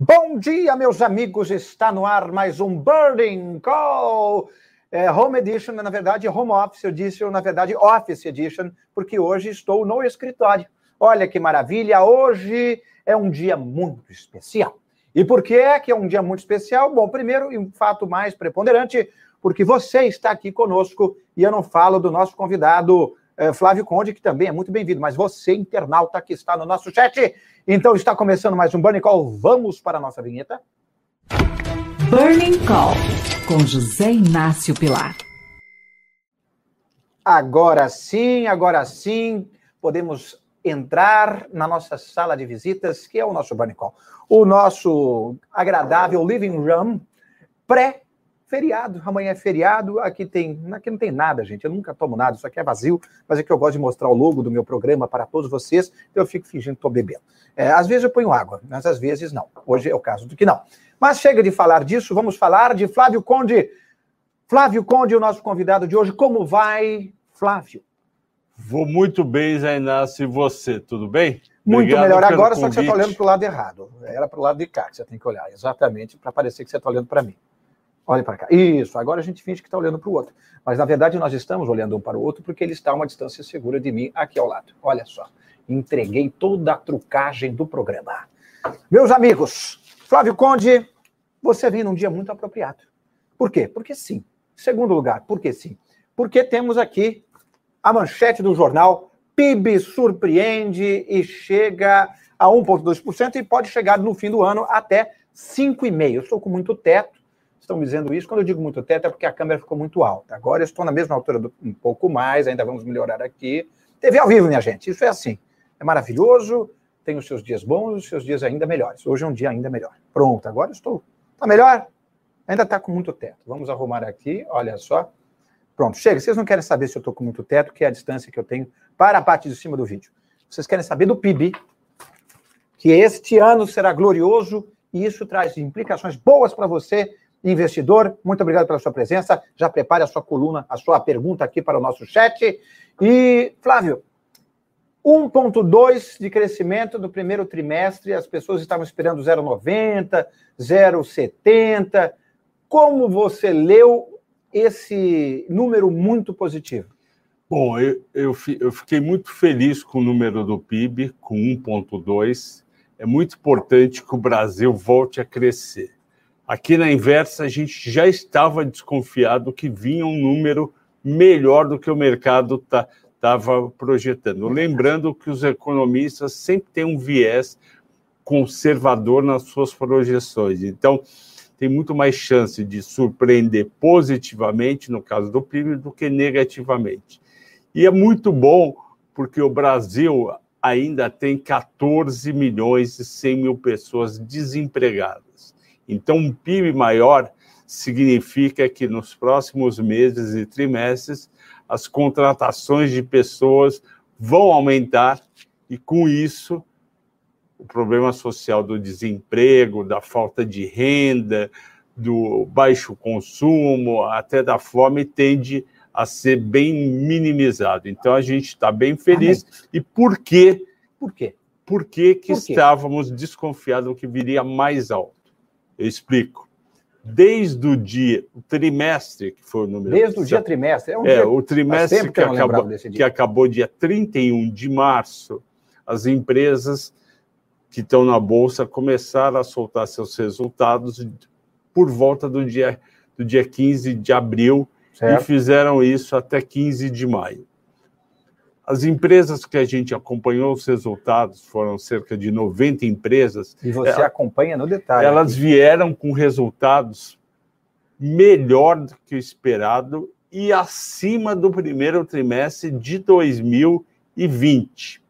Bom dia, meus amigos. Está no ar mais um Burning Call. É, home Edition, na verdade, Home Office Edition, na verdade, Office Edition, porque hoje estou no escritório. Olha que maravilha! Hoje é um dia muito especial. E por que é que é um dia muito especial? Bom, primeiro, e um fato mais preponderante, porque você está aqui conosco e eu não falo do nosso convidado Flávio Conde, que também é muito bem-vindo, mas você, internauta que está no nosso chat, então está começando mais um Burning Call. Vamos para a nossa vinheta? Burning Call, com José Inácio Pilar. Agora sim, agora sim, podemos entrar na nossa sala de visitas, que é o nosso Burning Call. O nosso agradável living room pré feriado, amanhã é feriado, aqui tem, aqui não tem nada, gente, eu nunca tomo nada, isso aqui é vazio, mas é que eu gosto de mostrar o logo do meu programa para todos vocês, então eu fico fingindo que estou bebendo. É, às vezes eu ponho água, mas às vezes não. Hoje é o caso do que não. Mas chega de falar disso, vamos falar de Flávio Conde. Flávio Conde, o nosso convidado de hoje, como vai, Flávio? Vou muito bem, Zé Inácio, e você, tudo bem? Muito Obrigado melhor agora, convite. só que você está olhando para o lado errado. Era para o lado de cá que você tem que olhar, exatamente, para parecer que você está olhando para mim. Olhe para cá. Isso, agora a gente finge que está olhando para o outro. Mas, na verdade, nós estamos olhando um para o outro porque ele está a uma distância segura de mim aqui ao lado. Olha só. Entreguei toda a trucagem do programa. Meus amigos, Flávio Conde, você vem num dia muito apropriado. Por quê? Porque sim. Segundo lugar, por que sim? Porque temos aqui a manchete do jornal PIB surpreende e chega a 1,2% e pode chegar no fim do ano até 5,5%. Estou com muito teto, estão dizendo isso. Quando eu digo muito teto, é porque a câmera ficou muito alta. Agora eu estou na mesma altura, do, um pouco mais, ainda vamos melhorar aqui. TV ao vivo, minha gente, isso é assim. É maravilhoso, tem os seus dias bons, os seus dias ainda melhores. Hoje é um dia ainda melhor. Pronto, agora estou. Está melhor? Ainda está com muito teto. Vamos arrumar aqui, olha só. Pronto, chega. Vocês não querem saber se eu estou com muito teto, que é a distância que eu tenho para a parte de cima do vídeo. Vocês querem saber do PIB, que este ano será glorioso e isso traz implicações boas para você investidor. Muito obrigado pela sua presença. Já prepare a sua coluna, a sua pergunta aqui para o nosso chat. E, Flávio, 1,2 de crescimento no primeiro trimestre, as pessoas estavam esperando 0,90, 0,70. Como você leu esse número muito positivo? Bom, eu, eu, eu fiquei muito feliz com o número do PIB, com 1,2. É muito importante que o Brasil volte a crescer. Aqui na inversa, a gente já estava desconfiado que vinha um número melhor do que o mercado estava tá, projetando. Lembrando que os economistas sempre têm um viés conservador nas suas projeções. Então, tem muito mais chance de surpreender positivamente, no caso do PIB, do que negativamente. E é muito bom porque o Brasil ainda tem 14 milhões e 100 mil pessoas desempregadas. Então, um PIB maior significa que nos próximos meses e trimestres as contratações de pessoas vão aumentar e com isso o problema social do desemprego, da falta de renda, do baixo consumo, até da fome tende a ser bem minimizado. Então a gente está bem feliz. E por quê? Por quê? Por que, que por quê? estávamos desconfiados que viria mais alto? Eu explico. Desde o dia, o trimestre, que foi o número. Desde o dia trimestre. É, um é dia, o trimestre que acabou, dia. que acabou dia 31 de março, as empresas que estão na Bolsa começaram a soltar seus resultados por volta do dia, do dia 15 de abril certo. e fizeram isso até 15 de maio. As empresas que a gente acompanhou os resultados, foram cerca de 90 empresas. E você ela, acompanha no detalhe. Elas aqui. vieram com resultados melhor do que o esperado e acima do primeiro trimestre de 2020.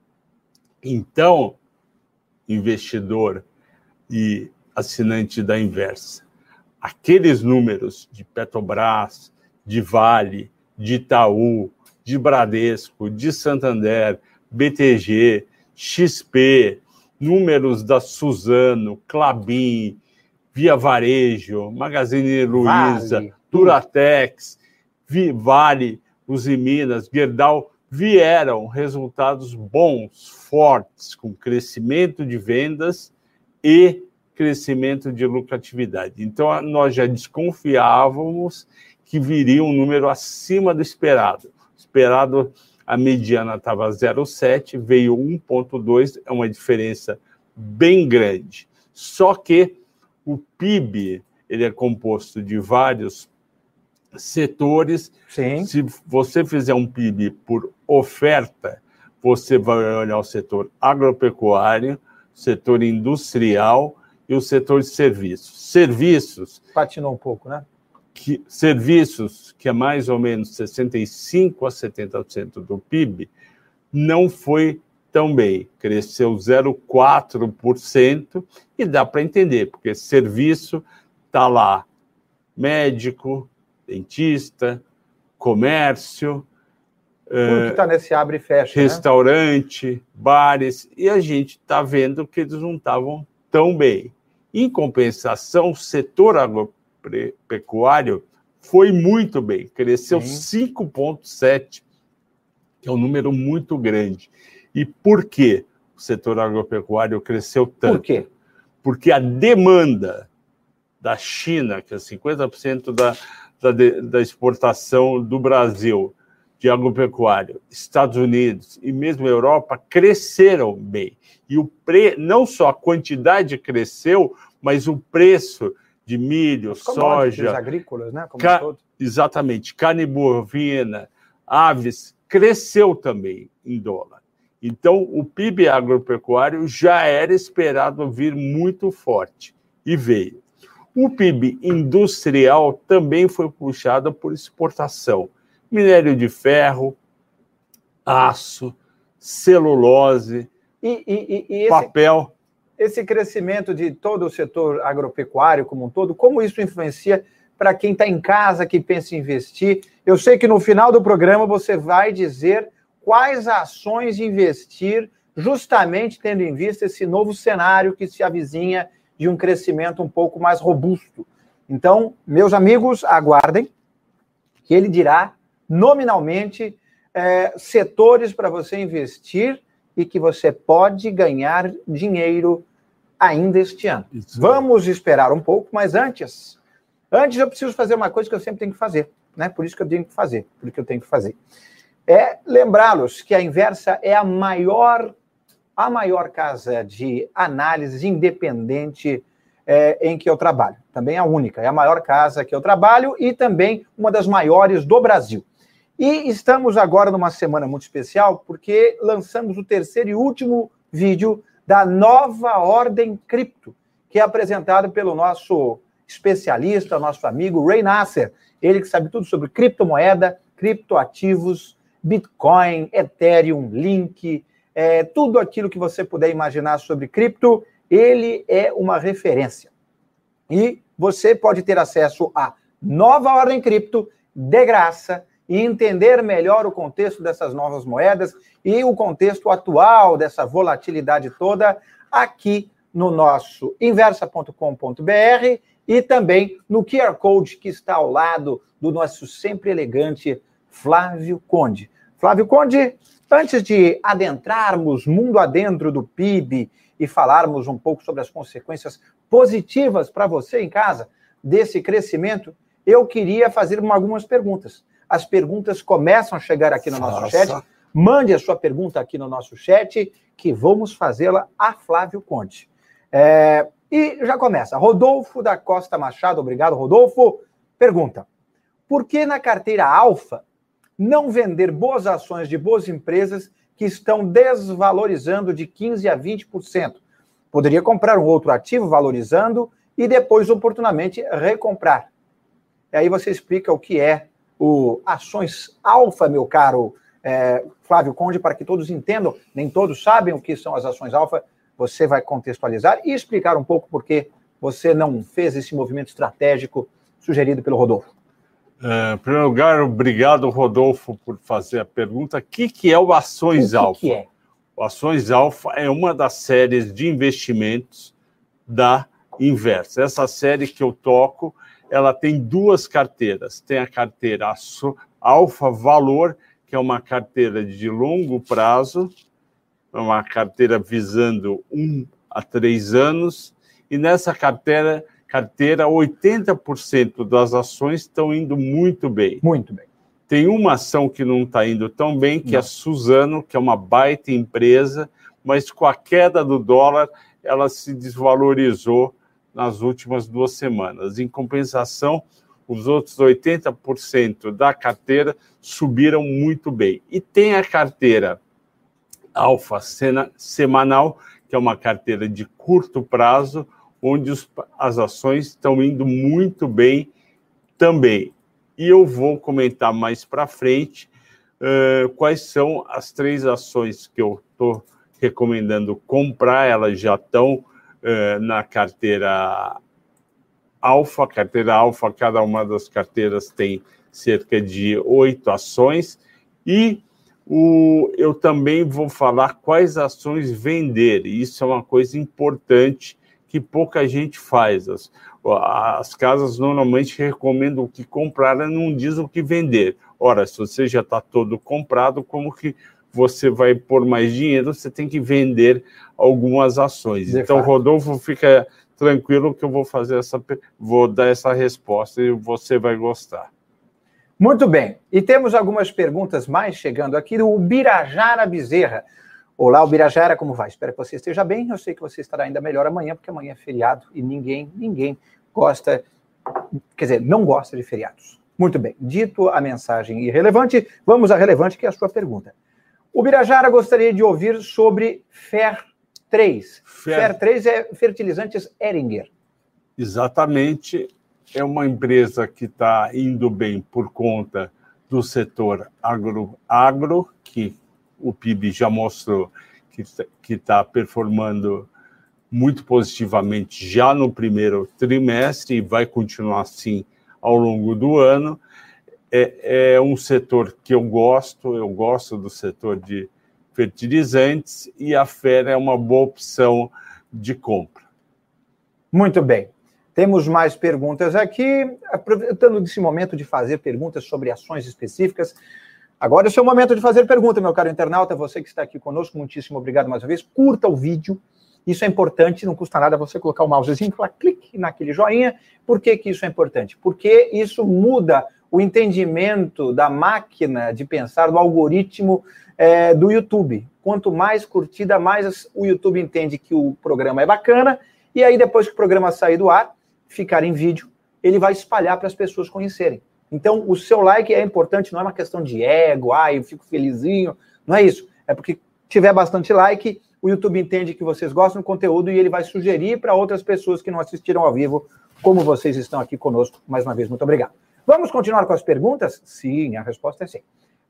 Então, investidor e assinante da Inversa, aqueles números de Petrobras, de Vale, de Itaú, de Bradesco, de Santander, BTG, XP, números da Suzano, Clabin, Via Varejo, Magazine Luiza, vale. Duratex, Vale, Usiminas, Gerdau, vieram resultados bons, fortes, com crescimento de vendas e crescimento de lucratividade. Então, nós já desconfiávamos que viria um número acima do esperado. Esperado, a mediana estava 0,7, veio 1,2, é uma diferença bem grande. Só que o PIB ele é composto de vários setores. Sim. Se você fizer um PIB por oferta, você vai olhar o setor agropecuário, setor industrial e o setor de serviços. Serviços. Patinou um pouco, né? Que, serviços, que é mais ou menos 65% a 70% do PIB, não foi tão bem. Cresceu 0,4% e dá para entender, porque serviço está lá médico, dentista, comércio. Tudo que está nesse abre e fecha. Né? Restaurante, né? bares, e a gente está vendo que eles não estavam tão bem. Em compensação, o setor agropecuário foi muito bem, cresceu 5,7%, que é um número muito grande. E por que o setor agropecuário cresceu tanto? Por quê? Porque a demanda da China, que é 50% da, da, da exportação do Brasil de agropecuário, Estados Unidos e mesmo Europa cresceram bem. E o pre... não só a quantidade cresceu, mas o preço de milho, soja, agrícolas, né? Como ca... Exatamente, carne bovina, aves cresceu também em dólar. Então, o PIB agropecuário já era esperado vir muito forte e veio. O PIB industrial também foi puxado por exportação. Minério de ferro, aço, celulose, e, e, e esse, papel. Esse crescimento de todo o setor agropecuário como um todo, como isso influencia para quem está em casa, que pensa em investir? Eu sei que no final do programa você vai dizer quais ações investir, justamente tendo em vista esse novo cenário que se avizinha de um crescimento um pouco mais robusto. Então, meus amigos, aguardem que ele dirá nominalmente é, setores para você investir e que você pode ganhar dinheiro ainda este ano. Isso. Vamos esperar um pouco, mas antes, antes eu preciso fazer uma coisa que eu sempre tenho que fazer, né? Por isso que eu tenho que fazer, por isso que eu tenho que fazer. É lembrá-los que a Inversa é a maior a maior casa de análise independente é, em que eu trabalho. Também a única, é a maior casa que eu trabalho e também uma das maiores do Brasil. E estamos agora numa semana muito especial porque lançamos o terceiro e último vídeo da nova Ordem Cripto, que é apresentado pelo nosso especialista, nosso amigo Ray Nasser, ele que sabe tudo sobre criptomoeda, criptoativos, Bitcoin, Ethereum, Link, é, tudo aquilo que você puder imaginar sobre cripto, ele é uma referência. E você pode ter acesso à nova ordem cripto de graça e entender melhor o contexto dessas novas moedas e o contexto atual dessa volatilidade toda aqui no nosso inversa.com.br e também no QR Code que está ao lado do nosso sempre elegante Flávio Conde. Flávio Conde, Antes de adentrarmos mundo adentro do PIB e falarmos um pouco sobre as consequências positivas para você em casa desse crescimento, eu queria fazer algumas perguntas. As perguntas começam a chegar aqui no nosso Nossa. chat. Mande a sua pergunta aqui no nosso chat, que vamos fazê-la a Flávio Conte. É, e já começa. Rodolfo da Costa Machado, obrigado, Rodolfo. Pergunta: por que na carteira Alfa não vender boas ações de boas empresas que estão desvalorizando de 15% a 20%. Poderia comprar um outro ativo valorizando e depois, oportunamente, recomprar. E aí você explica o que é o ações alfa, meu caro é, Flávio Conde, para que todos entendam. Nem todos sabem o que são as ações alfa. Você vai contextualizar e explicar um pouco por que você não fez esse movimento estratégico sugerido pelo Rodolfo. Uh, em primeiro lugar, obrigado, Rodolfo, por fazer a pergunta. O que, que é o Ações o Alfa? Que é? O Ações Alfa é uma das séries de investimentos da Inversa. Essa série que eu toco, ela tem duas carteiras. Tem a carteira Alfa Valor, que é uma carteira de longo prazo, é uma carteira visando um a três anos, e nessa carteira, carteira 80% das ações estão indo muito bem. Muito bem. Tem uma ação que não está indo tão bem, que não. é a Suzano, que é uma baita empresa, mas com a queda do dólar, ela se desvalorizou nas últimas duas semanas. Em compensação, os outros 80% da carteira subiram muito bem. E tem a carteira Alfa Semanal, que é uma carteira de curto prazo, onde os, as ações estão indo muito bem também. E eu vou comentar mais para frente uh, quais são as três ações que eu estou recomendando comprar, elas já estão uh, na carteira Alfa, carteira Alfa, cada uma das carteiras tem cerca de oito ações, e o, eu também vou falar quais ações vender, isso é uma coisa importante que pouca gente faz. As, as casas normalmente recomendam o que comprar, não dizem o que vender. Ora, se você já está todo comprado, como que você vai pôr mais dinheiro? Você tem que vender algumas ações. De então, fato. Rodolfo, fica tranquilo que eu vou fazer essa, vou dar essa resposta e você vai gostar. Muito bem. E temos algumas perguntas mais chegando aqui do Birajara Bezerra. Olá, Birajara, como vai? Espero que você esteja bem. Eu sei que você estará ainda melhor amanhã, porque amanhã é feriado e ninguém, ninguém gosta, quer dizer, não gosta de feriados. Muito bem. Dito a mensagem irrelevante, vamos à relevante, que é a sua pergunta. O Birajara gostaria de ouvir sobre FER 3. Fer... Fer 3 é fertilizantes Eringer. Exatamente. É uma empresa que está indo bem por conta do setor agro, agro que o PIB já mostrou que está performando muito positivamente já no primeiro trimestre e vai continuar assim ao longo do ano. É, é um setor que eu gosto, eu gosto do setor de fertilizantes e a Fera é uma boa opção de compra. Muito bem. Temos mais perguntas aqui. Aproveitando esse momento de fazer perguntas sobre ações específicas, agora é o seu momento de fazer pergunta, meu caro internauta. Você que está aqui conosco, muitíssimo obrigado mais uma vez. Curta o vídeo. Isso é importante, não custa nada você colocar o mousezinho e falar clique naquele joinha. Por que, que isso é importante? Porque isso muda o entendimento da máquina de pensar, do algoritmo é, do YouTube. Quanto mais curtida, mais o YouTube entende que o programa é bacana, e aí depois que o programa sair do ar, ficar em vídeo, ele vai espalhar para as pessoas conhecerem. Então, o seu like é importante, não é uma questão de ego, ah, eu fico felizinho, não é isso. É porque tiver bastante like, o YouTube entende que vocês gostam do conteúdo e ele vai sugerir para outras pessoas que não assistiram ao vivo, como vocês estão aqui conosco. Mais uma vez, muito obrigado. Vamos continuar com as perguntas? Sim, a resposta é sim.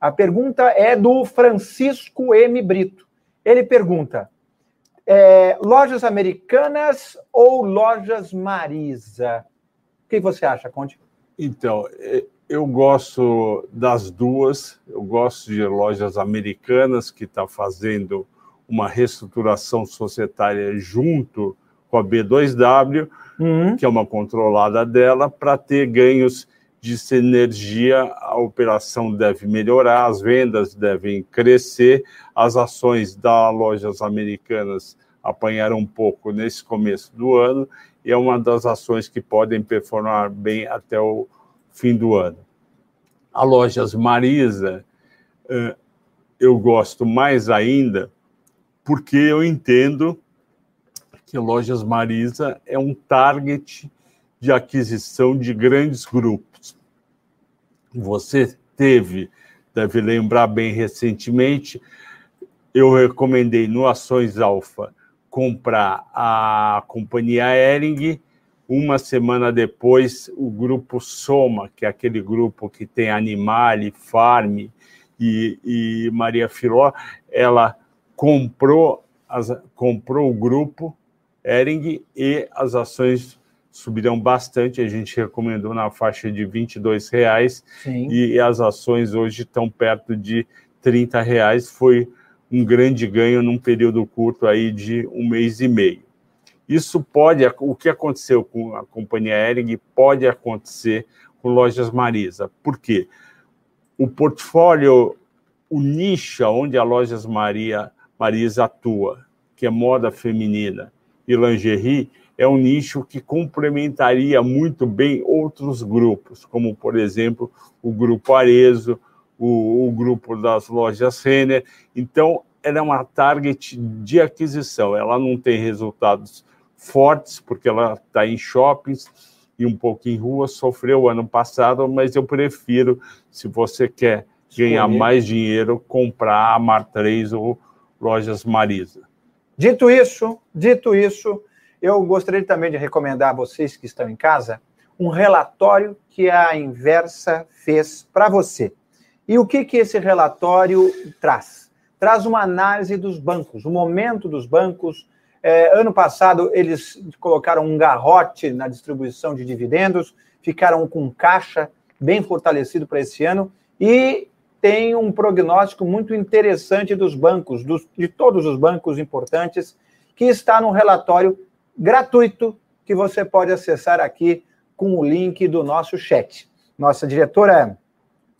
A pergunta é do Francisco M. Brito. Ele pergunta: é, lojas americanas ou lojas Marisa? O que você acha, Conte? Então, é, eu gosto das duas. Eu gosto de lojas americanas que está fazendo uma reestruturação societária junto com a B2W, uhum. que é uma controlada dela, para ter ganhos de sinergia, a operação deve melhorar, as vendas devem crescer, as ações das lojas americanas apanharam um pouco nesse começo do ano e é uma das ações que podem performar bem até o fim do ano. A lojas Marisa, eh, eu gosto mais ainda porque eu entendo que lojas Marisa é um target de aquisição de grandes grupos. Você teve, deve lembrar bem recentemente, eu recomendei no Ações Alfa comprar a companhia Ering. Uma semana depois, o grupo Soma, que é aquele grupo que tem Animale, Farm e, e Maria Filó, ela comprou, as, comprou o grupo Ering e as ações subiram bastante. A gente recomendou na faixa de R$ reais e as ações hoje estão perto de R$ reais. Foi um grande ganho num período curto aí de um mês e meio. Isso pode, o que aconteceu com a companhia Ering pode acontecer com lojas Marisa. Por quê? O portfólio, o nicho onde a lojas Maria, Marisa atua, que é moda feminina e lingerie, é um nicho que complementaria muito bem outros grupos, como, por exemplo, o Grupo Arezo, o, o grupo das lojas Renner. Então, ela é uma target de aquisição. Ela não tem resultados fortes, porque ela está em shoppings e um pouco em rua, sofreu ano passado, mas eu prefiro, se você quer ganhar mais dinheiro, comprar a Mar 3 ou Lojas Marisa. Dito isso, dito isso, eu gostaria também de recomendar a vocês que estão em casa um relatório que a Inversa fez para você. E o que, que esse relatório traz? Traz uma análise dos bancos, o momento dos bancos. É, ano passado, eles colocaram um garrote na distribuição de dividendos, ficaram com caixa bem fortalecido para esse ano e tem um prognóstico muito interessante dos bancos, dos, de todos os bancos importantes, que está no relatório gratuito que você pode acessar aqui com o link do nosso chat. Nossa diretora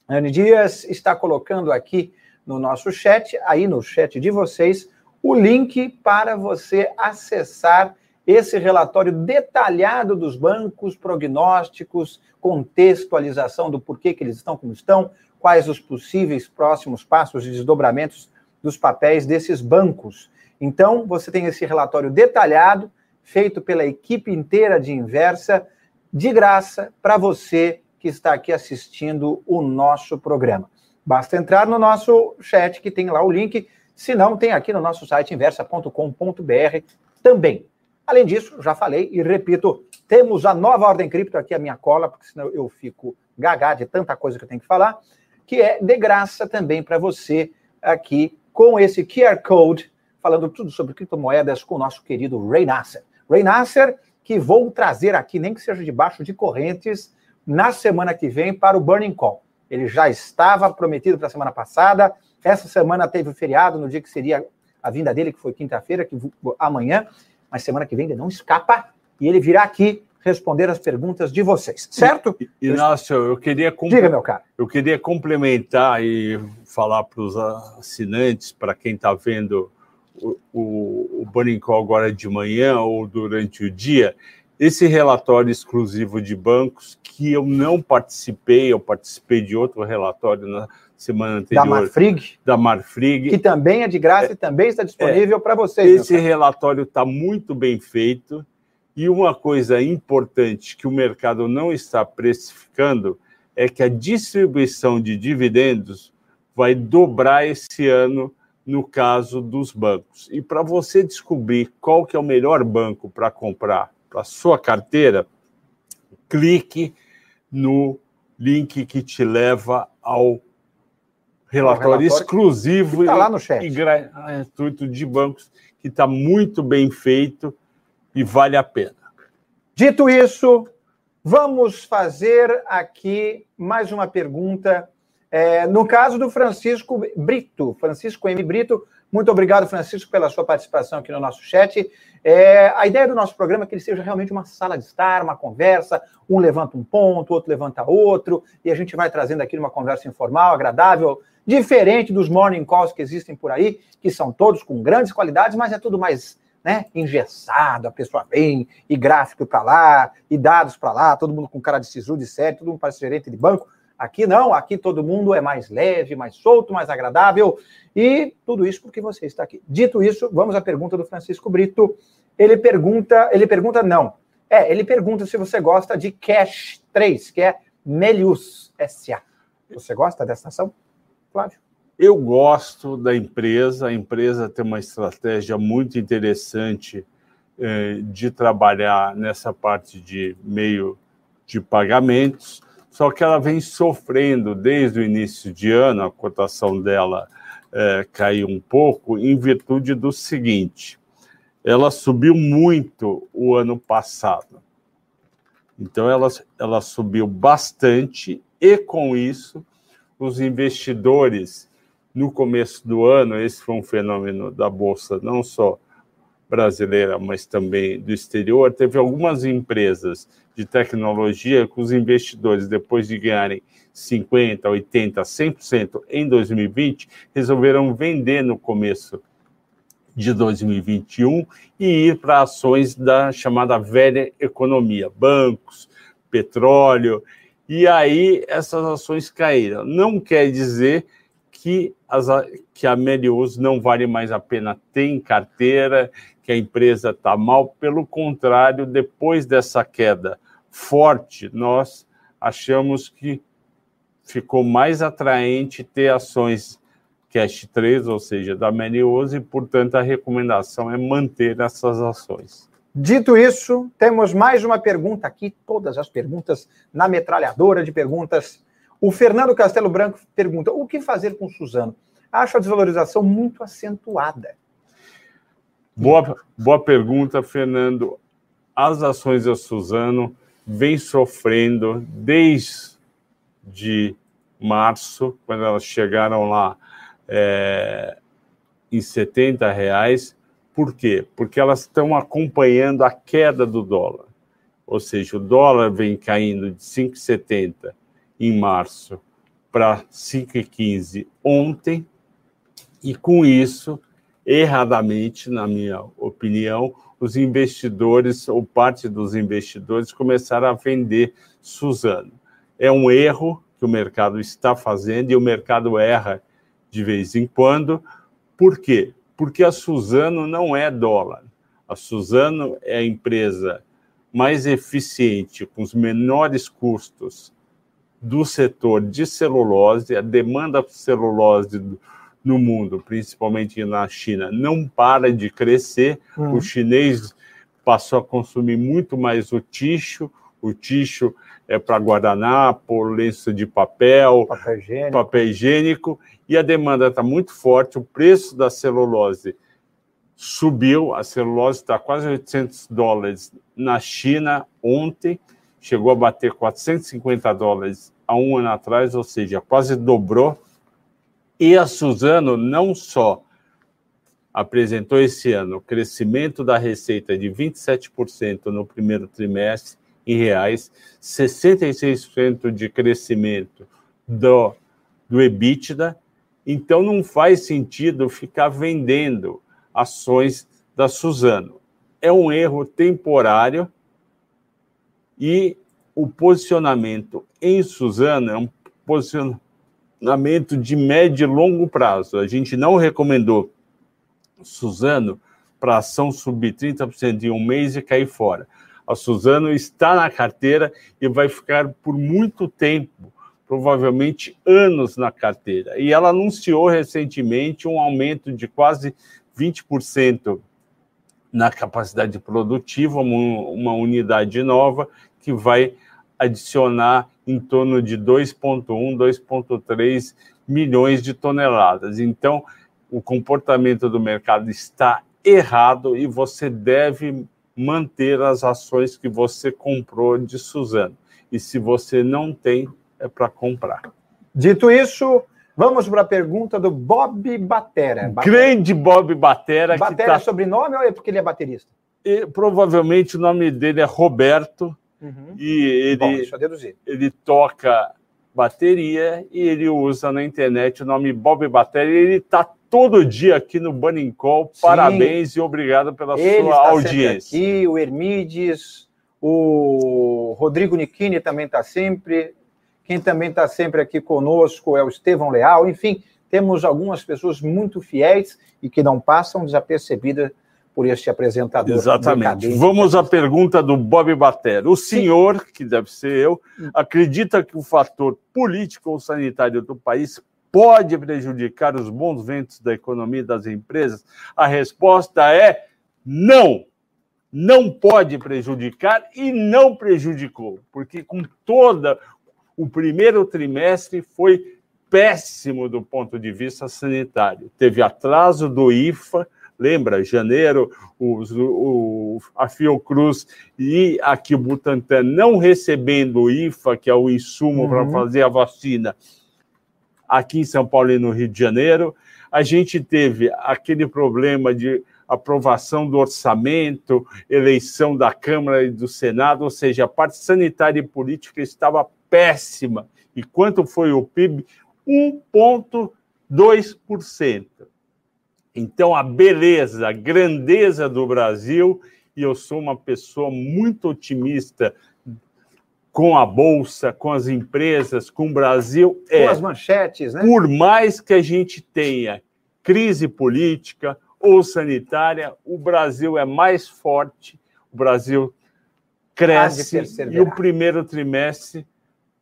Anne Dias está colocando aqui no nosso chat, aí no chat de vocês, o link para você acessar esse relatório detalhado dos bancos, prognósticos, contextualização do porquê que eles estão como estão, quais os possíveis próximos passos de desdobramentos dos papéis desses bancos. Então, você tem esse relatório detalhado feito pela equipe inteira de Inversa, de graça, para você que está aqui assistindo o nosso programa. Basta entrar no nosso chat, que tem lá o link, se não, tem aqui no nosso site inversa.com.br também. Além disso, já falei e repito, temos a nova ordem cripto aqui, a minha cola, porque senão eu fico gagá de tanta coisa que eu tenho que falar, que é de graça também para você aqui com esse QR Code, falando tudo sobre criptomoedas com o nosso querido Ray Nasser. Ray Nasser, que vou trazer aqui, nem que seja debaixo de correntes, na semana que vem para o Burning Call. Ele já estava prometido para a semana passada. Essa semana teve o feriado, no dia que seria a vinda dele, que foi quinta-feira, que amanhã, mas semana que vem ele não escapa e ele virá aqui responder as perguntas de vocês, certo? Inácio, eu queria Diga, meu cara. Eu queria complementar e falar para os assinantes, para quem está vendo o, o, o Burning Call agora de manhã ou durante o dia, esse relatório exclusivo de bancos, que eu não participei, eu participei de outro relatório na semana anterior. Da Marfrig. Da Marfrig. Que também é de graça é, e também está disponível é, para vocês. Esse relatório está muito bem feito. E uma coisa importante que o mercado não está precificando é que a distribuição de dividendos vai dobrar esse ano no caso dos bancos. E para você descobrir qual que é o melhor banco para comprar para sua carteira, clique no link que te leva ao relatório, relatório exclusivo tá lá no chat. e gratuito de bancos, que está muito bem feito e vale a pena. Dito isso, vamos fazer aqui mais uma pergunta é, no caso do Francisco Brito, Francisco M. Brito, muito obrigado, Francisco, pela sua participação aqui no nosso chat. É, a ideia do nosso programa é que ele seja realmente uma sala de estar, uma conversa, um levanta um ponto, outro levanta outro, e a gente vai trazendo aqui uma conversa informal, agradável, diferente dos morning calls que existem por aí, que são todos com grandes qualidades, mas é tudo mais né, engessado, a pessoa vem, e gráfico para lá, e dados para lá, todo mundo com cara de sisu, de série, todo mundo parece gerente de banco. Aqui não, aqui todo mundo é mais leve, mais solto, mais agradável. E tudo isso porque você está aqui. Dito isso, vamos à pergunta do Francisco Brito. Ele pergunta, ele pergunta não. É, ele pergunta se você gosta de Cash 3, que é Melius SA. Você gosta dessa ação, Flávio? Eu gosto da empresa. A empresa tem uma estratégia muito interessante eh, de trabalhar nessa parte de meio de pagamentos só que ela vem sofrendo desde o início de ano, a cotação dela é, caiu um pouco, em virtude do seguinte: ela subiu muito o ano passado. Então, ela, ela subiu bastante, e com isso, os investidores, no começo do ano, esse foi um fenômeno da Bolsa, não só brasileira, mas também do exterior, teve algumas empresas de tecnologia que os investidores, depois de ganharem 50%, 80%, 100% em 2020, resolveram vender no começo de 2021 e ir para ações da chamada velha economia, bancos, petróleo, e aí essas ações caíram. Não quer dizer que, as, que a Melius não vale mais a pena ter em carteira, que a empresa está mal, pelo contrário, depois dessa queda forte, nós achamos que ficou mais atraente ter ações Cash 3, ou seja, da Melius, e, portanto, a recomendação é manter essas ações. Dito isso, temos mais uma pergunta aqui, todas as perguntas na metralhadora de perguntas. O Fernando Castelo Branco pergunta: o que fazer com Suzano? Acho a desvalorização muito acentuada. Boa, boa pergunta, Fernando. As ações da Suzano vêm sofrendo desde março, quando elas chegaram lá é, em 70 reais. Por quê? Porque elas estão acompanhando a queda do dólar. Ou seja, o dólar vem caindo de 5,70 em março para 5,15 ontem, e com isso, erradamente, na minha opinião, os investidores, ou parte dos investidores, começaram a vender Suzano. É um erro que o mercado está fazendo, e o mercado erra de vez em quando. Por quê? Porque a Suzano não é dólar. A Suzano é a empresa mais eficiente, com os menores custos do setor de celulose. A demanda por celulose no mundo, principalmente na China, não para de crescer. Uhum. O chinês passou a consumir muito mais o ticho. O ticho é para guardanapo, lenço de papel, papel higiênico. papel higiênico, e a demanda está muito forte, o preço da celulose subiu, a celulose está quase 800 dólares na China ontem, chegou a bater 450 dólares há um ano atrás, ou seja, quase dobrou. E a Suzano não só apresentou esse ano crescimento da receita de 27% no primeiro trimestre, em reais, 66% de crescimento do, do EBITDA. Então, não faz sentido ficar vendendo ações da Suzano. É um erro temporário e o posicionamento em Suzano é um posicionamento de médio e longo prazo. A gente não recomendou Suzano para ação subir 30% em um mês e cair fora. A Suzano está na carteira e vai ficar por muito tempo, provavelmente anos na carteira. E ela anunciou recentemente um aumento de quase 20% na capacidade produtiva, uma unidade nova que vai adicionar em torno de 2,1, 2,3 milhões de toneladas. Então, o comportamento do mercado está errado e você deve manter as ações que você comprou de Suzano. E se você não tem, é para comprar. Dito isso, vamos para a pergunta do Bob Batera. Batera. Grande Bob Batera. Batera tá... é sobrenome ou é porque ele é baterista? E, provavelmente o nome dele é Roberto. Uhum. E ele, Bom, ele toca bateria e ele usa na internet o nome Bob Batera. E ele está todo dia aqui no Burning Call. Sim. Parabéns e obrigado pela Ele sua audiência. Aqui, o Hermides, o Rodrigo Nichini também está sempre. Quem também está sempre aqui conosco é o Estevão Leal. Enfim, temos algumas pessoas muito fiéis e que não passam desapercebidas por este apresentador. Exatamente. Vamos à pergunta do Bob Batera. O senhor, Sim. que deve ser eu, acredita que o fator político ou sanitário do país pode prejudicar os bons ventos da economia das empresas? A resposta é não. Não pode prejudicar e não prejudicou, porque com toda o primeiro trimestre foi péssimo do ponto de vista sanitário. Teve atraso do IFA, lembra, janeiro, os, o, a Fiocruz e aqui o Butantan não recebendo o IFA, que é o insumo uhum. para fazer a vacina, aqui em São Paulo e no Rio de Janeiro. A gente teve aquele problema de aprovação do orçamento, eleição da Câmara e do Senado, ou seja, a parte sanitária e política estava péssima. E quanto foi o PIB? 1,2%. Então, a beleza, a grandeza do Brasil, e eu sou uma pessoa muito otimista com a Bolsa, com as empresas, com o Brasil. É, com as manchetes, né? Por mais que a gente tenha crise política ou sanitária, o Brasil é mais forte, o Brasil cresce e o primeiro trimestre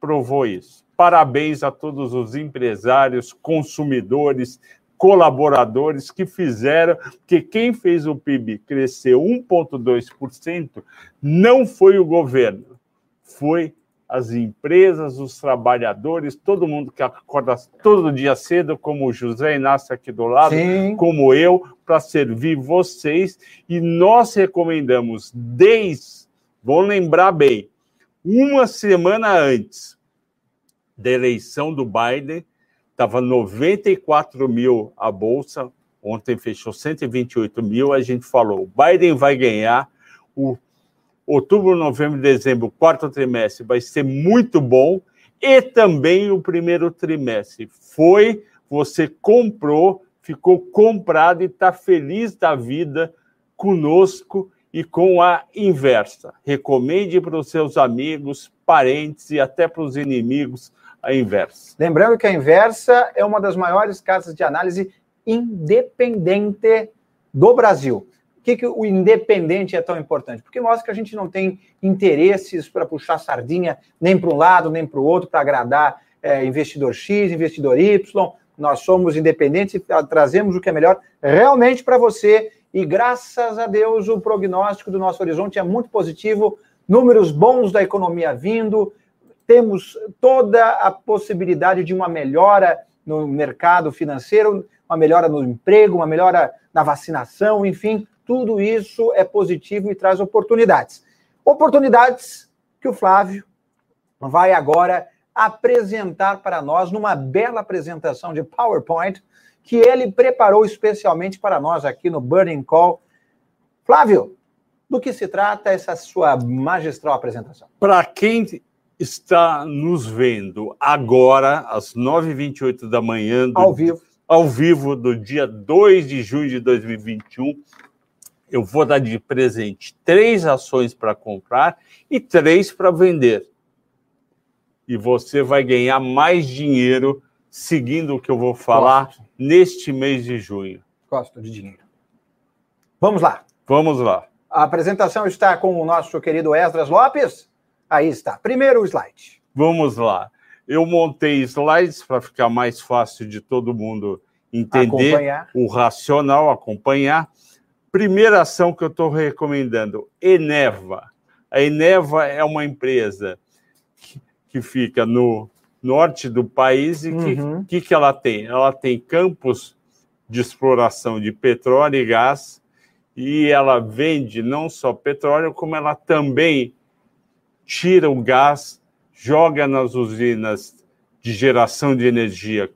provou isso. Parabéns a todos os empresários, consumidores, colaboradores que fizeram, porque quem fez o PIB crescer 1,2% não foi o governo, foi as empresas, os trabalhadores, todo mundo que acorda todo dia cedo, como o José Inácio aqui do lado, Sim. como eu, para servir vocês. E nós recomendamos, desde, vão lembrar bem, uma semana antes da eleição do Biden, estava 94 mil a bolsa, ontem fechou 128 mil. A gente falou: Biden vai ganhar, o outubro, novembro, dezembro, quarto trimestre vai ser muito bom, e também o primeiro trimestre. Foi, você comprou, ficou comprado e está feliz da vida conosco e com a inversa. Recomende para os seus amigos, parentes e até para os inimigos a inversa. Lembrando que a inversa é uma das maiores casas de análise independente do Brasil. Por que, que o independente é tão importante? Porque mostra que a gente não tem interesses para puxar sardinha nem para um lado nem para o outro para agradar é, investidor X, investidor Y. Nós somos independentes e trazemos o que é melhor realmente para você. E graças a Deus, o prognóstico do nosso horizonte é muito positivo. Números bons da economia vindo, temos toda a possibilidade de uma melhora no mercado financeiro, uma melhora no emprego, uma melhora na vacinação, enfim, tudo isso é positivo e traz oportunidades. Oportunidades que o Flávio vai agora apresentar para nós numa bela apresentação de PowerPoint que ele preparou especialmente para nós aqui no Burning Call. Flávio, do que se trata essa sua magistral apresentação? Para quem está nos vendo agora, às 9h28 da manhã. Do, ao vivo. Ao vivo, do dia 2 de junho de 2021. Eu vou dar de presente três ações para comprar e três para vender. E você vai ganhar mais dinheiro seguindo o que eu vou falar Gosto. neste mês de junho. Gosto de dinheiro. Vamos lá. Vamos lá. A apresentação está com o nosso querido Esdras Lopes. Aí está. Primeiro slide. Vamos lá. Eu montei slides para ficar mais fácil de todo mundo entender acompanhar. o racional, acompanhar. Primeira ação que eu estou recomendando: Eneva. A Eneva é uma empresa que, que fica no norte do país e que, uhum. que, que ela tem? Ela tem campos de exploração de petróleo e gás e ela vende não só petróleo, como ela também tira o gás, joga nas usinas de geração de energia,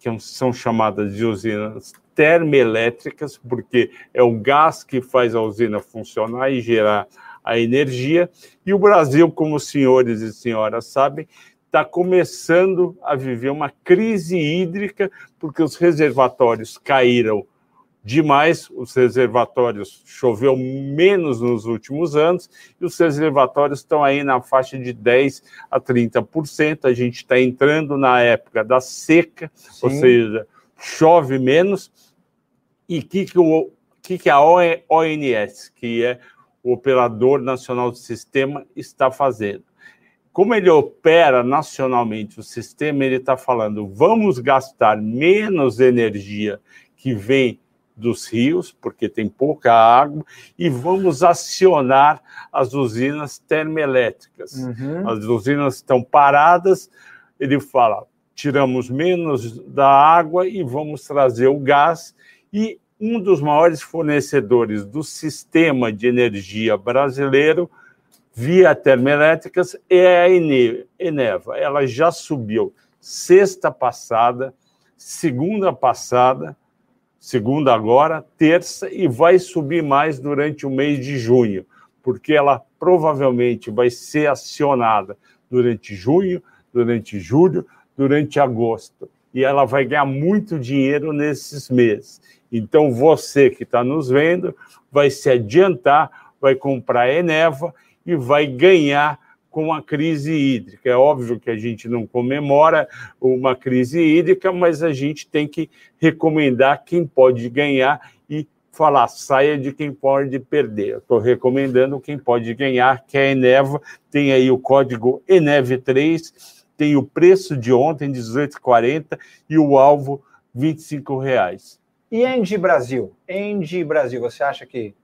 que são chamadas de usinas termoelétricas, porque é o gás que faz a usina funcionar e gerar a energia. E o Brasil, como os senhores e senhoras sabem, está começando a viver uma crise hídrica, porque os reservatórios caíram demais, os reservatórios choveu menos nos últimos anos e os reservatórios estão aí na faixa de 10 a 30%. A gente está entrando na época da seca, Sim. ou seja, chove menos. E o que, que, o, que, que a ONS, que é o Operador Nacional do Sistema, está fazendo? Como ele opera nacionalmente o sistema, ele está falando: vamos gastar menos energia que vem dos rios, porque tem pouca água, e vamos acionar as usinas termoelétricas. Uhum. As usinas estão paradas, ele fala: tiramos menos da água e vamos trazer o gás. E um dos maiores fornecedores do sistema de energia brasileiro via termoelétricas é a Eneva. Ela já subiu sexta passada, segunda passada, segunda agora, terça, e vai subir mais durante o mês de junho, porque ela provavelmente vai ser acionada durante junho, durante julho, durante agosto. e ela vai ganhar muito dinheiro nesses meses. Então, você que está nos vendo vai se adiantar, vai comprar Eneva e vai ganhar com a crise hídrica. É óbvio que a gente não comemora uma crise hídrica, mas a gente tem que recomendar quem pode ganhar e falar saia de quem pode perder. Estou recomendando quem pode ganhar, que é a Eneva. Tem aí o código ENEV3, tem o preço de ontem, 18,40, e o alvo, R$ reais. E Engie Brasil? Engie Brasil, você acha que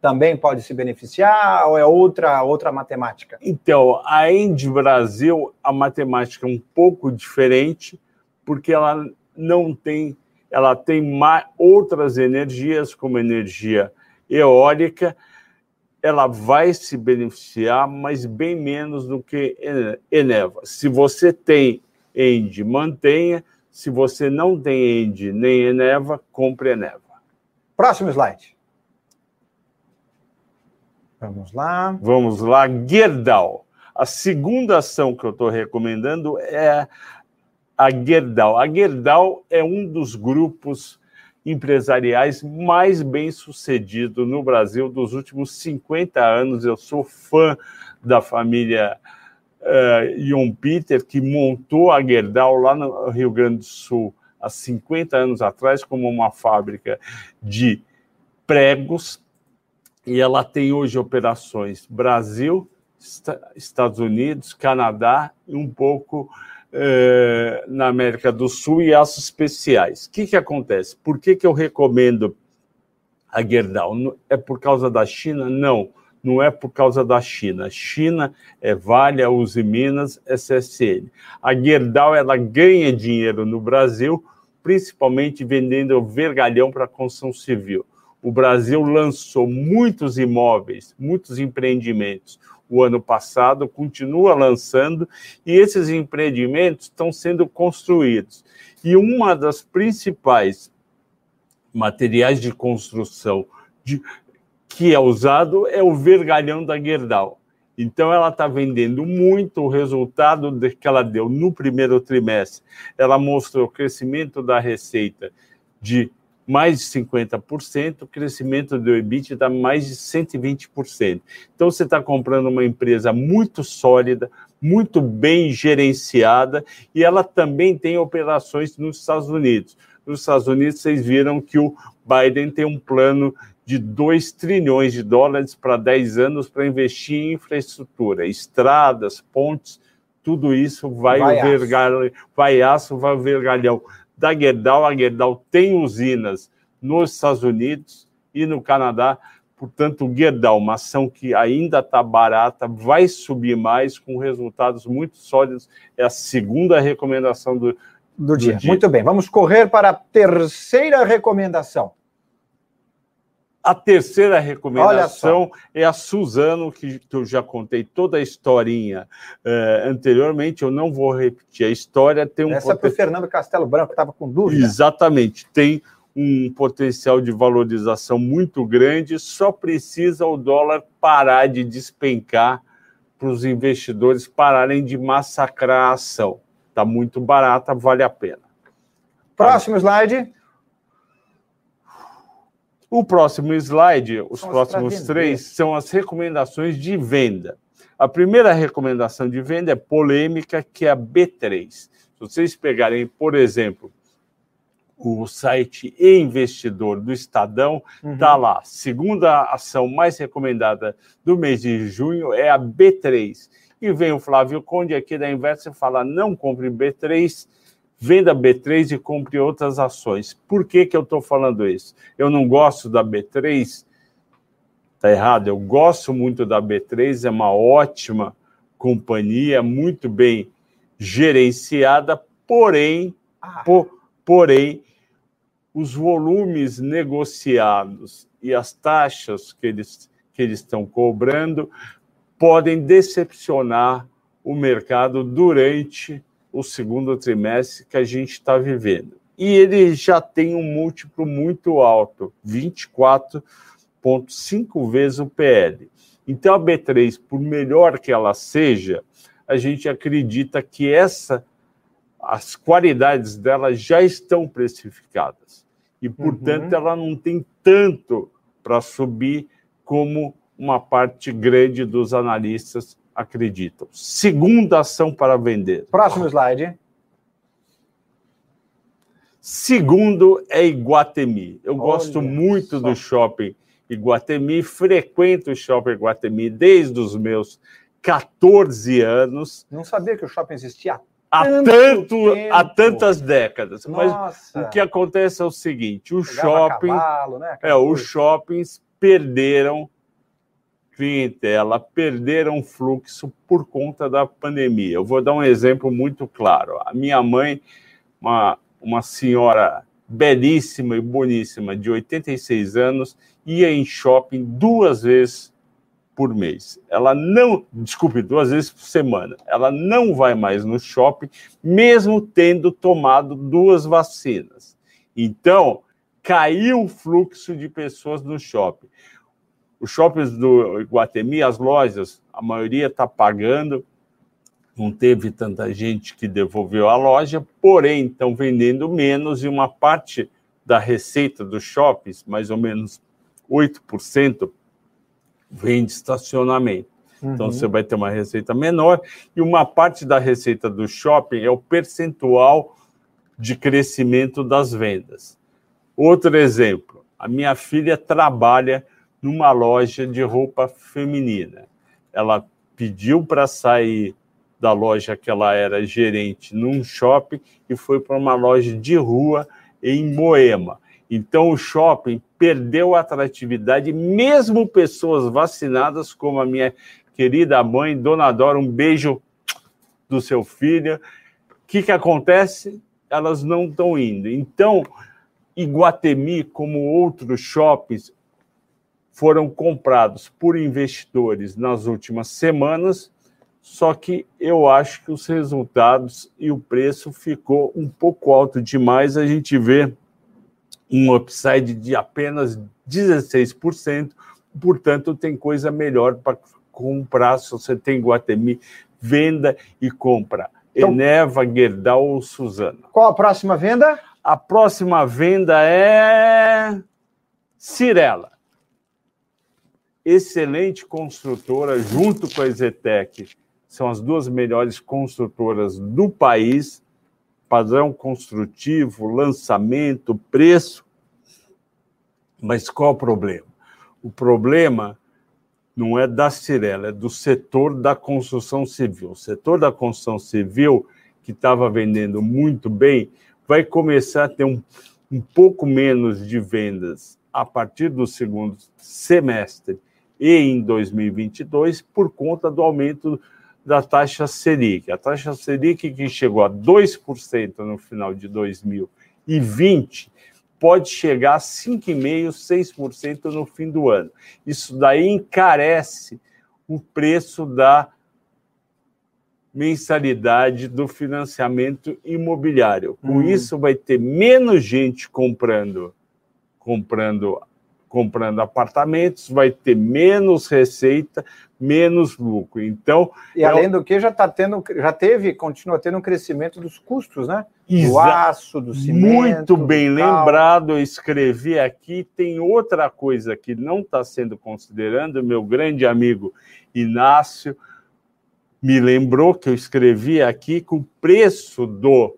também pode se beneficiar ou é outra outra matemática? Então, a Engie Brasil, a matemática é um pouco diferente, porque ela não tem ela tem mais, outras energias, como energia eólica, ela vai se beneficiar, mas bem menos do que Eneva. Se você tem End, mantenha. Se você não tem End nem Eneva, compre Eneva. Próximo slide. Vamos lá. Vamos lá, Gerdau. A segunda ação que eu estou recomendando é a Gerdau. A Gerdau é um dos grupos empresariais mais bem sucedido no Brasil dos últimos 50 anos. Eu sou fã da família uh, Peter, que montou a Gerdau lá no Rio Grande do Sul há 50 anos atrás, como uma fábrica de pregos. E ela tem hoje operações Brasil, Estados Unidos, Canadá e um pouco eh, na América do Sul e aços especiais. O que, que acontece? Por que, que eu recomendo a Gerdau? É por causa da China? Não, não é por causa da China. China é Vale, Uzi Minas, SSN. A Gerdau ela ganha dinheiro no Brasil, principalmente vendendo vergalhão para construção civil. O Brasil lançou muitos imóveis, muitos empreendimentos o ano passado, continua lançando, e esses empreendimentos estão sendo construídos. E uma das principais materiais de construção de, que é usado é o vergalhão da Gerdau. Então, ela está vendendo muito o resultado que ela deu no primeiro trimestre. Ela mostrou o crescimento da receita de mais de 50%, o crescimento do EBIT está mais de 120%. Então, você está comprando uma empresa muito sólida, muito bem gerenciada, e ela também tem operações nos Estados Unidos. Nos Estados Unidos, vocês viram que o Biden tem um plano de 2 trilhões de dólares para 10 anos para investir em infraestrutura, estradas, pontes, tudo isso vai, vai vai aço, vai vergalhão da Gerdau. A Gerdau tem usinas nos Estados Unidos e no Canadá. Portanto, o Gerdau, uma ação que ainda está barata, vai subir mais com resultados muito sólidos. É a segunda recomendação do, do, do dia. dia. Muito bem, vamos correr para a terceira recomendação. A terceira recomendação é a Suzano, que, eu já contei toda a historinha uh, anteriormente, eu não vou repetir a história. Tem um Essa é para o Fernando Castelo Branco, que estava com dúvida. Exatamente, tem um potencial de valorização muito grande, só precisa o dólar parar de despencar para os investidores pararem de massacrar a ação. Está muito barata, vale a pena. Próximo slide. O próximo slide, os Vamos próximos três, são as recomendações de venda. A primeira recomendação de venda é polêmica, que é a B3. Se vocês pegarem, por exemplo, o site e-investidor do Estadão, está uhum. lá. Segunda ação mais recomendada do mês de junho é a B3. E vem o Flávio Conde aqui da Inversa e fala: não compre B3 venda B3 e compre outras ações. Por que, que eu estou falando isso? Eu não gosto da B3, tá errado, eu gosto muito da B3, é uma ótima companhia, muito bem gerenciada, porém, ah. porém, os volumes negociados e as taxas que eles, que eles estão cobrando podem decepcionar o mercado durante o segundo trimestre que a gente está vivendo. E ele já tem um múltiplo muito alto, 24,5 vezes o PL. Então, a B3, por melhor que ela seja, a gente acredita que essa as qualidades dela já estão precificadas. E, portanto, uhum. ela não tem tanto para subir como uma parte grande dos analistas acreditam. Segunda ação para vender. Próximo slide. Segundo é Iguatemi. Eu Olha gosto muito só. do shopping Iguatemi, frequento o shopping Iguatemi desde os meus 14 anos. Não sabia que o shopping existia há, tanto, há tantas décadas. Nossa. Mas o que acontece é o seguinte: o shopping, cavalo, né? é, os shoppings perderam clientela, perderam fluxo por conta da pandemia. Eu vou dar um exemplo muito claro. A minha mãe, uma, uma senhora belíssima e boníssima, de 86 anos, ia em shopping duas vezes por mês. Ela não, desculpe, duas vezes por semana. Ela não vai mais no shopping, mesmo tendo tomado duas vacinas. Então, caiu o fluxo de pessoas no shopping. Os shoppings do Iguatemi, as lojas, a maioria está pagando, não teve tanta gente que devolveu a loja, porém estão vendendo menos e uma parte da receita dos shoppings, mais ou menos 8%, vem de estacionamento. Então, uhum. Então você vai ter uma receita menor e uma parte da receita do shopping é o percentual de crescimento das vendas. Outro exemplo, a minha filha trabalha numa loja de roupa feminina. Ela pediu para sair da loja que ela era gerente num shopping e foi para uma loja de rua em Moema. Então o shopping perdeu a atratividade, mesmo pessoas vacinadas, como a minha querida mãe, Dona Dora, um beijo do seu filho. O que, que acontece? Elas não estão indo. Então, Iguatemi, como outros shoppings, foram comprados por investidores nas últimas semanas, só que eu acho que os resultados e o preço ficou um pouco alto demais. A gente vê um upside de apenas 16%, portanto, tem coisa melhor para comprar. Se você tem Guatemi, venda e compra. Então, Eneva, Gerdau ou Suzana. Qual a próxima venda? A próxima venda é Cirela excelente construtora, junto com a Zetec, são as duas melhores construtoras do país, padrão construtivo, lançamento, preço. Mas qual o problema? O problema não é da Cirela, é do setor da construção civil. O setor da construção civil, que estava vendendo muito bem, vai começar a ter um, um pouco menos de vendas a partir do segundo semestre e em 2022 por conta do aumento da taxa Selic. A taxa Selic, que chegou a 2% no final de 2020, pode chegar a 5,5%, 6% no fim do ano. Isso daí encarece o preço da mensalidade do financiamento imobiliário. Com hum. isso, vai ter menos gente comprando comprando comprando apartamentos, vai ter menos receita, menos lucro. Então, e além é... do que já está tendo, já teve, continua tendo um crescimento dos custos, né? Do aço, do cimento. Muito bem lembrado, eu escrevi aqui. Tem outra coisa que não está sendo considerando, meu grande amigo Inácio me lembrou que eu escrevi aqui que o preço do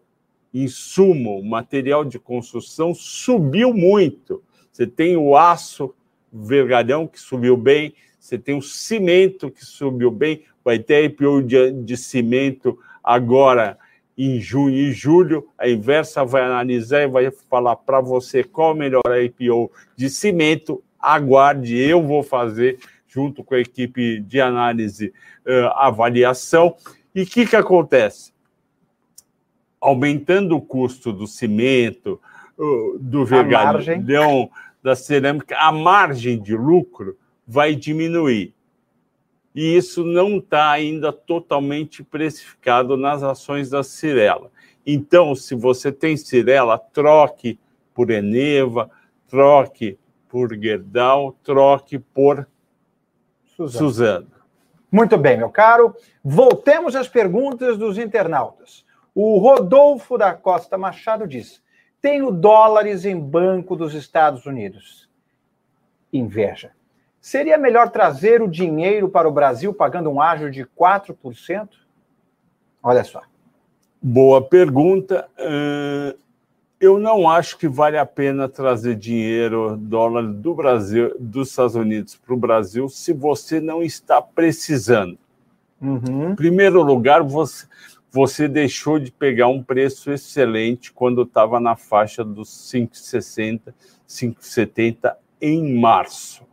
insumo, material de construção, subiu muito você tem o aço vergalhão que subiu bem, você tem o cimento que subiu bem, vai ter IPO de, de cimento agora em junho e julho. A Inversa vai analisar e vai falar para você qual melhor IPO de cimento. Aguarde, eu vou fazer junto com a equipe de análise uh, avaliação. E o que, que acontece? Aumentando o custo do cimento, do vergalhão, da cerâmica, a margem de lucro vai diminuir. E isso não está ainda totalmente precificado nas ações da Cirela. Então, se você tem Cirela, troque por Eneva, troque por Gerdau, troque por Suzano. Suzano. Muito bem, meu caro. Voltemos às perguntas dos internautas. O Rodolfo da Costa Machado diz: tenho dólares em banco dos Estados Unidos. Inveja. Seria melhor trazer o dinheiro para o Brasil pagando um ágio de 4%? Olha só. Boa pergunta. Eu não acho que vale a pena trazer dinheiro, dólar do Brasil, dos Estados Unidos para o Brasil, se você não está precisando. Uhum. Em primeiro lugar, você, você deixou de pegar um preço excelente quando estava na faixa dos 5,60, 5,70 em março.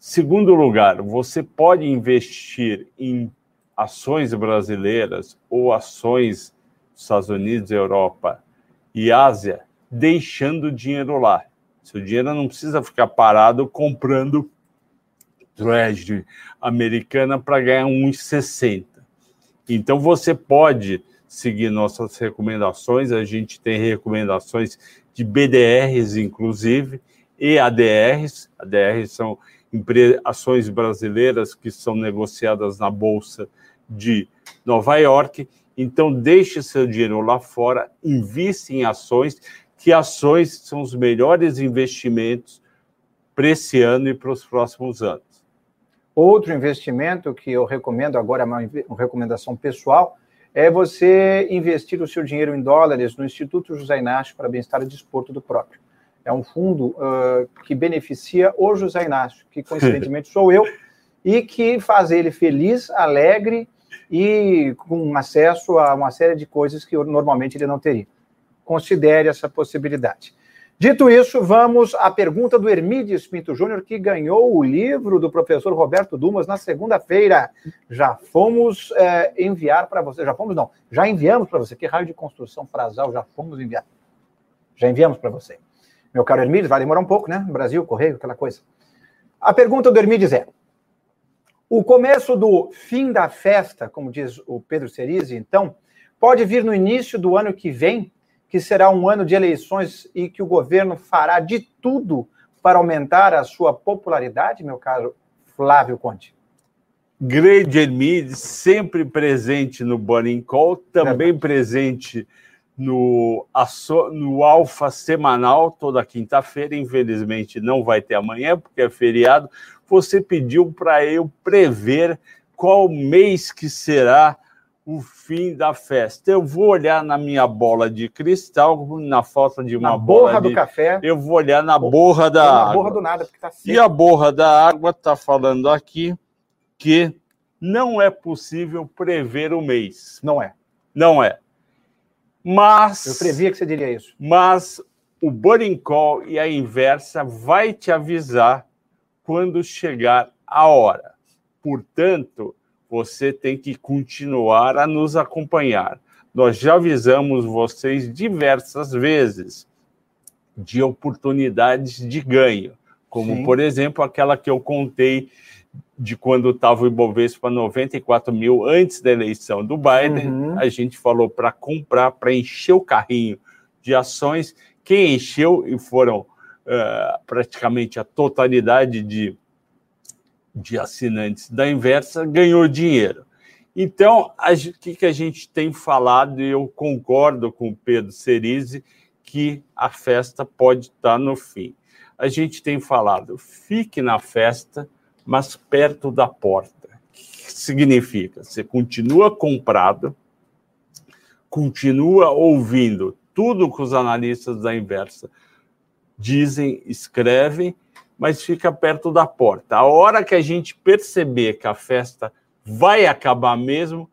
Segundo lugar, você pode investir em ações brasileiras ou ações dos Estados Unidos, Europa e Ásia, deixando dinheiro lá. Seu dinheiro não precisa ficar parado comprando Treasury americana para ganhar 1,60. Então você pode seguir nossas recomendações, a gente tem recomendações de BDRs, inclusive, e ADRs. ADRs são ações brasileiras que são negociadas na Bolsa de Nova York. Então, deixe seu dinheiro lá fora, invista em ações, que ações são os melhores investimentos para esse ano e para os próximos anos. Outro investimento que eu recomendo agora, uma recomendação pessoal, é você investir o seu dinheiro em dólares no Instituto José Inácio para Bem-Estar e Desporto do próprio. É um fundo uh, que beneficia o José Inácio, que coincidentemente sou eu, e que faz ele feliz, alegre e com acesso a uma série de coisas que normalmente ele não teria. Considere essa possibilidade. Dito isso, vamos à pergunta do Hermídios Pinto Júnior, que ganhou o livro do professor Roberto Dumas na segunda-feira. Já fomos é, enviar para você, já fomos não, já enviamos para você. Que raio de construção frasal, já fomos enviar. Já enviamos para você. Meu caro Hermídios, vai demorar um pouco, né? Brasil, correio, aquela coisa. A pergunta do Hermídios é: o começo do fim da festa, como diz o Pedro Cerise, então, pode vir no início do ano que vem? Que será um ano de eleições e que o governo fará de tudo para aumentar a sua popularidade, meu caro Flávio Conte? Grande Hermide, sempre presente no Burning Call, também é. presente no, no Alfa Semanal, toda quinta-feira. Infelizmente não vai ter amanhã, porque é feriado. Você pediu para eu prever qual mês que será o fim da festa. Eu vou olhar na minha bola de cristal, na falta de uma na borra bola do café. Eu vou olhar na borra da na água. borra do nada, porque tá seco. E a borra da água está falando aqui que não é possível prever o mês. Não é. Não é. Mas. Eu previa que você diria isso. Mas o Burning Call e a inversa vai te avisar quando chegar a hora. Portanto, você tem que continuar a nos acompanhar. Nós já avisamos vocês diversas vezes de oportunidades de ganho, como, Sim. por exemplo, aquela que eu contei de quando estava o Ibovespa 94 mil antes da eleição do Biden. Uhum. A gente falou para comprar, para encher o carrinho de ações. Quem encheu, e foram uh, praticamente a totalidade de de assinantes da Inversa ganhou dinheiro. Então, o que, que a gente tem falado, e eu concordo com o Pedro Cerise, que a festa pode estar no fim. A gente tem falado, fique na festa, mas perto da porta. O que significa? Você continua comprado, continua ouvindo tudo que os analistas da Inversa dizem, escrevem, mas fica perto da porta. A hora que a gente perceber que a festa vai acabar mesmo,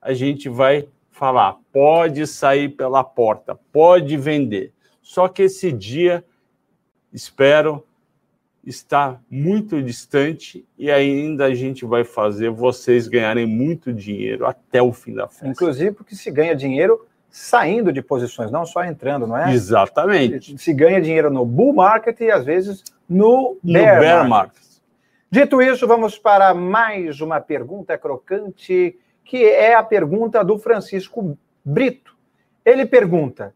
a gente vai falar: pode sair pela porta, pode vender. Só que esse dia, espero, está muito distante e ainda a gente vai fazer vocês ganharem muito dinheiro até o fim da festa. Inclusive porque se ganha dinheiro saindo de posições, não só entrando, não é? Exatamente. Se ganha dinheiro no bull market e às vezes no, no bear, bear market. Dito isso, vamos para mais uma pergunta crocante, que é a pergunta do Francisco Brito. Ele pergunta: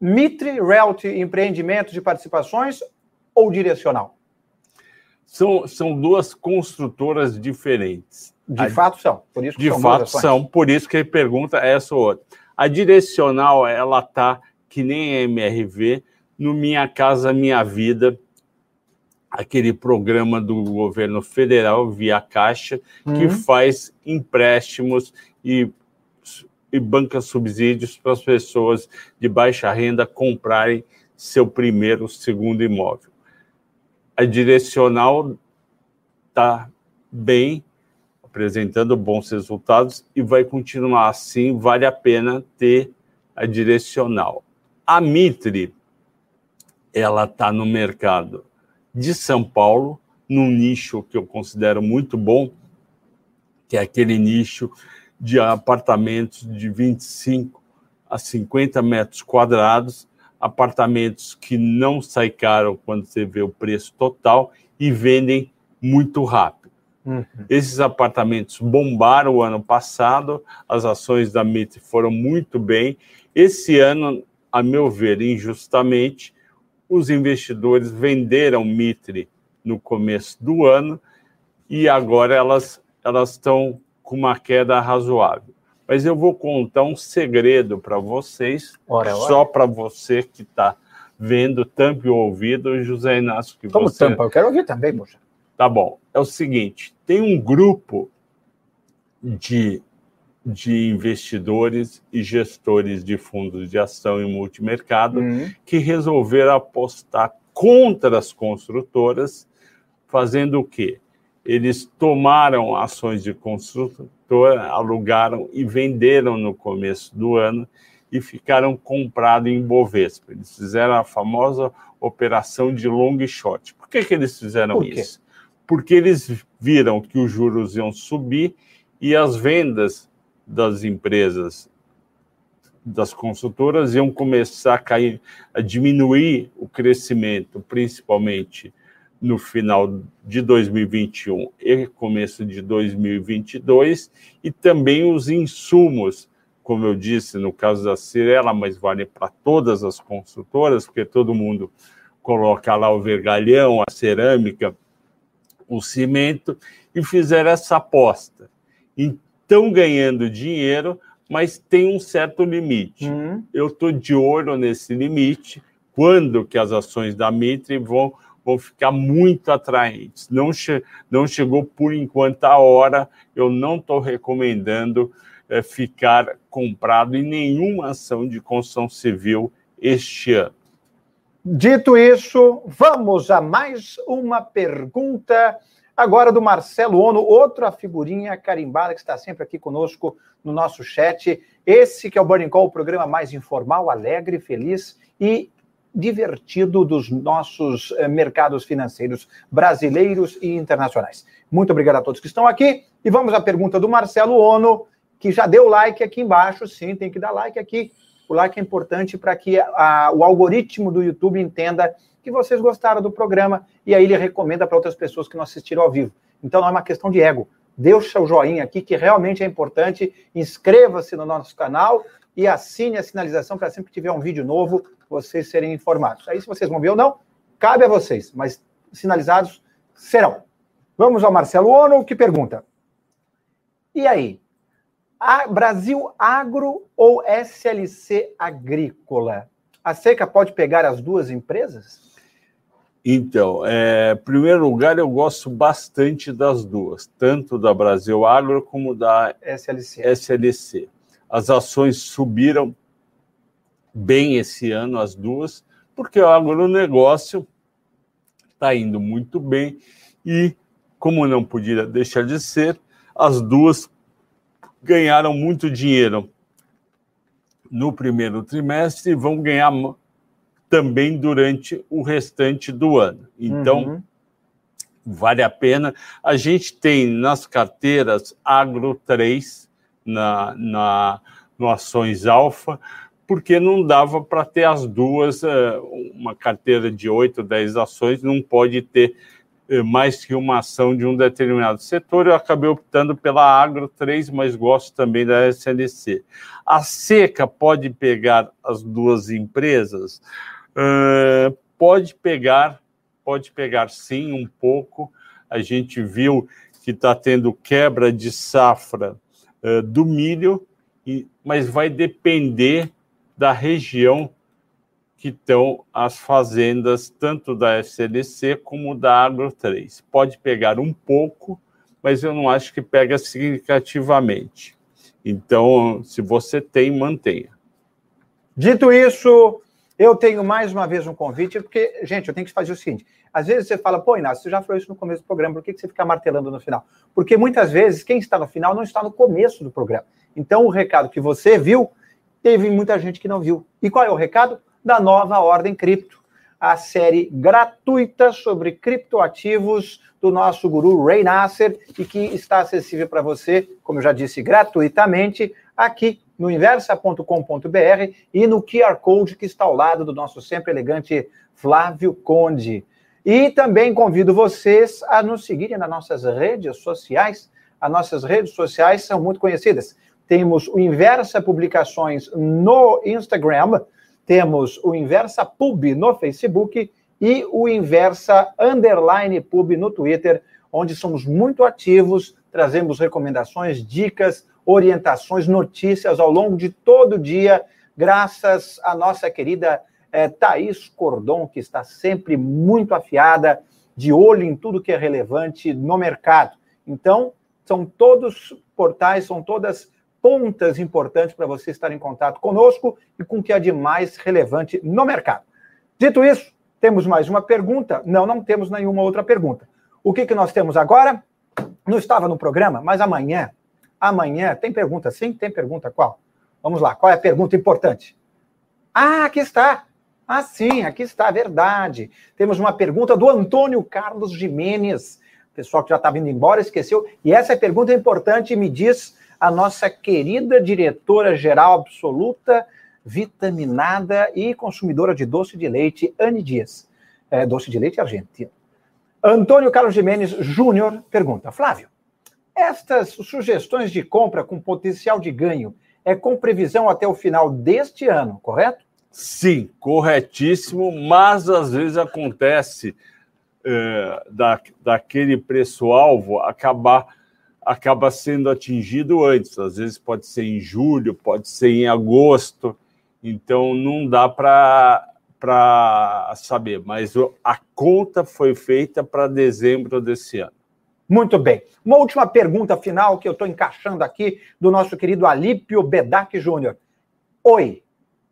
Mitre Realty empreendimentos de participações ou direcional? São, são duas construtoras diferentes. De a, fato são. Por isso de são fato são, por isso que ele pergunta essa ou outra. A direcional, ela está que nem a MRV, no Minha Casa Minha Vida, aquele programa do governo federal via Caixa, uhum. que faz empréstimos e, e banca subsídios para as pessoas de baixa renda comprarem seu primeiro, segundo imóvel. A direcional está bem, apresentando bons resultados e vai continuar assim. Vale a pena ter a direcional. A Mitre, ela está no mercado de São Paulo, num nicho que eu considero muito bom, que é aquele nicho de apartamentos de 25 a 50 metros quadrados, apartamentos que não saem caro quando você vê o preço total e vendem muito rápido. Uhum. Esses apartamentos bombaram o ano passado, as ações da MIT foram muito bem. Esse ano, a meu ver, injustamente, os investidores venderam Mitre no começo do ano e agora elas elas estão com uma queda razoável. Mas eu vou contar um segredo para vocês, ora, só para você que está vendo, tampe o ouvido, José Inácio. Que Como você... tampa? Eu quero ouvir também, moça. Tá bom. É o seguinte: tem um grupo de de investidores e gestores de fundos de ação e multimercado uhum. que resolveram apostar contra as construtoras, fazendo o quê? Eles tomaram ações de construtora, alugaram e venderam no começo do ano e ficaram comprados em Bovespa. Eles fizeram a famosa operação de long short. Por que, que eles fizeram Por isso? Porque eles viram que os juros iam subir e as vendas das empresas, das consultoras, iam começar a cair, a diminuir o crescimento, principalmente no final de 2021 e começo de 2022, e também os insumos, como eu disse no caso da Cirela, mas vale para todas as consultoras, porque todo mundo coloca lá o vergalhão, a cerâmica, o cimento, e fizeram essa aposta. Então, estão ganhando dinheiro, mas tem um certo limite. Uhum. Eu estou de olho nesse limite, quando que as ações da Mitre vão, vão ficar muito atraentes. Não, che não chegou por enquanto a hora, eu não estou recomendando é, ficar comprado em nenhuma ação de construção civil este ano. Dito isso, vamos a mais uma pergunta Agora do Marcelo Ono, outra figurinha carimbada que está sempre aqui conosco no nosso chat. Esse que é o Burning Call, o programa mais informal, alegre, feliz e divertido dos nossos eh, mercados financeiros brasileiros e internacionais. Muito obrigado a todos que estão aqui. E vamos à pergunta do Marcelo Ono, que já deu like aqui embaixo. Sim, tem que dar like aqui. O like é importante para que a, o algoritmo do YouTube entenda que vocês gostaram do programa e aí ele recomenda para outras pessoas que não assistiram ao vivo. Então não é uma questão de ego. Dê o joinha aqui, que realmente é importante. Inscreva-se no nosso canal e assine a sinalização para sempre que tiver um vídeo novo, vocês serem informados. Aí, se vocês vão ver ou não, cabe a vocês, mas sinalizados serão. Vamos ao Marcelo Ono, que pergunta. E aí? A Brasil Agro ou SLC Agrícola? A Seca pode pegar as duas empresas? Então, é, em primeiro lugar, eu gosto bastante das duas, tanto da Brasil Agro como da SLC. SLC. As ações subiram bem esse ano, as duas, porque o agronegócio está indo muito bem e, como não podia deixar de ser, as duas ganharam muito dinheiro no primeiro trimestre e vão ganhar também durante o restante do ano. Então, uhum. vale a pena. A gente tem nas carteiras Agro 3, na, na, no Ações Alfa, porque não dava para ter as duas, eh, uma carteira de 8, 10 ações, não pode ter mais que uma ação de um determinado setor. Eu acabei optando pela Agro 3, mas gosto também da SLC. A Seca pode pegar as duas empresas? Uh, pode pegar, pode pegar sim um pouco. A gente viu que está tendo quebra de safra uh, do milho, e, mas vai depender da região que estão as fazendas, tanto da FCDC como da Agro 3. Pode pegar um pouco, mas eu não acho que pega significativamente. Então, se você tem, mantenha. Dito isso, eu tenho mais uma vez um convite, porque, gente, eu tenho que fazer o seguinte: às vezes você fala, pô, Inácio, você já falou isso no começo do programa, por que você fica martelando no final? Porque muitas vezes quem está no final não está no começo do programa. Então, o recado que você viu, teve muita gente que não viu. E qual é o recado? Da nova Ordem Cripto, a série gratuita sobre criptoativos do nosso guru Ray Nasser e que está acessível para você, como eu já disse, gratuitamente aqui no inversa.com.br e no QR Code que está ao lado do nosso sempre elegante Flávio Conde. E também convido vocês a nos seguirem nas nossas redes sociais. As nossas redes sociais são muito conhecidas. Temos o Inversa Publicações no Instagram, temos o Inversa Pub no Facebook e o Inversa Underline Pub no Twitter, onde somos muito ativos, trazemos recomendações, dicas, orientações, notícias ao longo de todo o dia, graças à nossa querida é, Thaís Cordon, que está sempre muito afiada, de olho em tudo que é relevante no mercado. Então, são todos portais, são todas pontas importantes para você estar em contato conosco e com o que há de mais relevante no mercado. Dito isso, temos mais uma pergunta? Não, não temos nenhuma outra pergunta. O que, que nós temos agora? Não estava no programa, mas amanhã, amanhã, tem pergunta sim? Tem pergunta qual? Vamos lá, qual é a pergunta importante? Ah, aqui está. Ah, sim, aqui está, verdade. Temos uma pergunta do Antônio Carlos Jimenez, pessoal que já está vindo embora, esqueceu. E essa pergunta é importante, me diz a nossa querida diretora-geral absoluta, vitaminada e consumidora de doce de leite, Anne Dias. É, doce de leite argentino. Antônio Carlos Jimenez Júnior pergunta: Flávio, estas sugestões de compra com potencial de ganho é com previsão até o final deste ano, correto? Sim, corretíssimo, mas às vezes acontece é, da, daquele preço-alvo acabar acaba sendo atingido antes. Às vezes pode ser em julho, pode ser em agosto. Então não dá para saber, mas a conta foi feita para dezembro desse ano. Muito bem. Uma última pergunta final que eu estou encaixando aqui do nosso querido Alípio Bedac Júnior. Oi,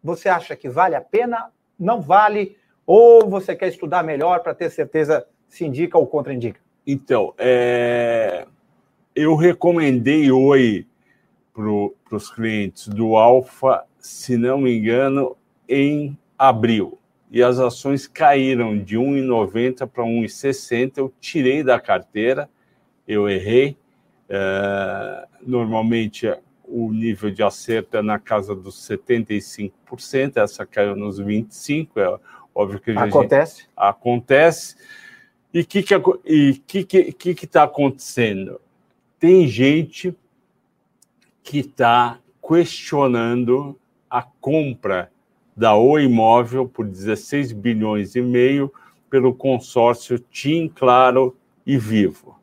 você acha que vale a pena? Não vale? Ou você quer estudar melhor para ter certeza se indica ou contraindica? Então, é... eu recomendei Oi para os clientes do Alfa, se não me engano, em abril. E as ações caíram de 1,90 para 1,60. Eu tirei da carteira, eu errei. É, normalmente o nível de acerto é na casa dos 75%, essa caiu nos 25%, é óbvio que acontece. Gente, acontece. E o que está que, que, que, que tá acontecendo? Tem gente que está questionando a compra da O Imóvel por 16 bilhões e meio pelo consórcio TIM, Claro e Vivo.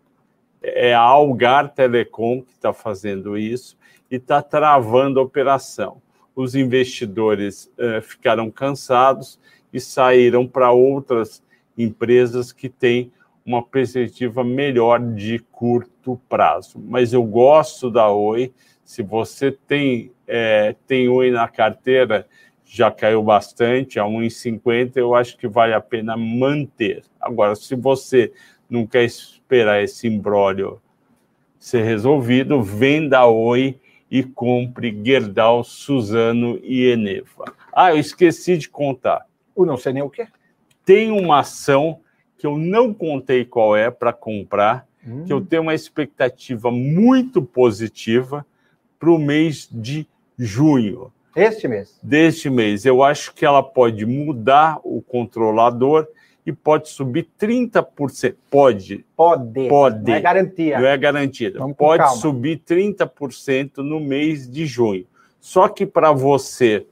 É a Algar Telecom que está fazendo isso e está travando a operação. Os investidores uh, ficaram cansados e saíram para outras empresas que têm uma perspectiva melhor de curto prazo. Mas eu gosto da Oi. Se você tem, é, tem Oi na carteira, já caiu bastante, a 1,50, eu acho que vale a pena manter. Agora, se você não quer esperar esse imbróglio ser resolvido, venda Oi e compre Gerdau, Suzano e Eneva. Ah, eu esqueci de contar. O não sei nem o quê. Tem uma ação que eu não contei qual é para comprar, hum. que eu tenho uma expectativa muito positiva para o mês de junho. Este mês. Deste mês. Eu acho que ela pode mudar o controlador e pode subir 30%. Pode. Pode. Pode. Não é garantia. Não é garantida. Vamos pode subir 30% no mês de junho. Só que para você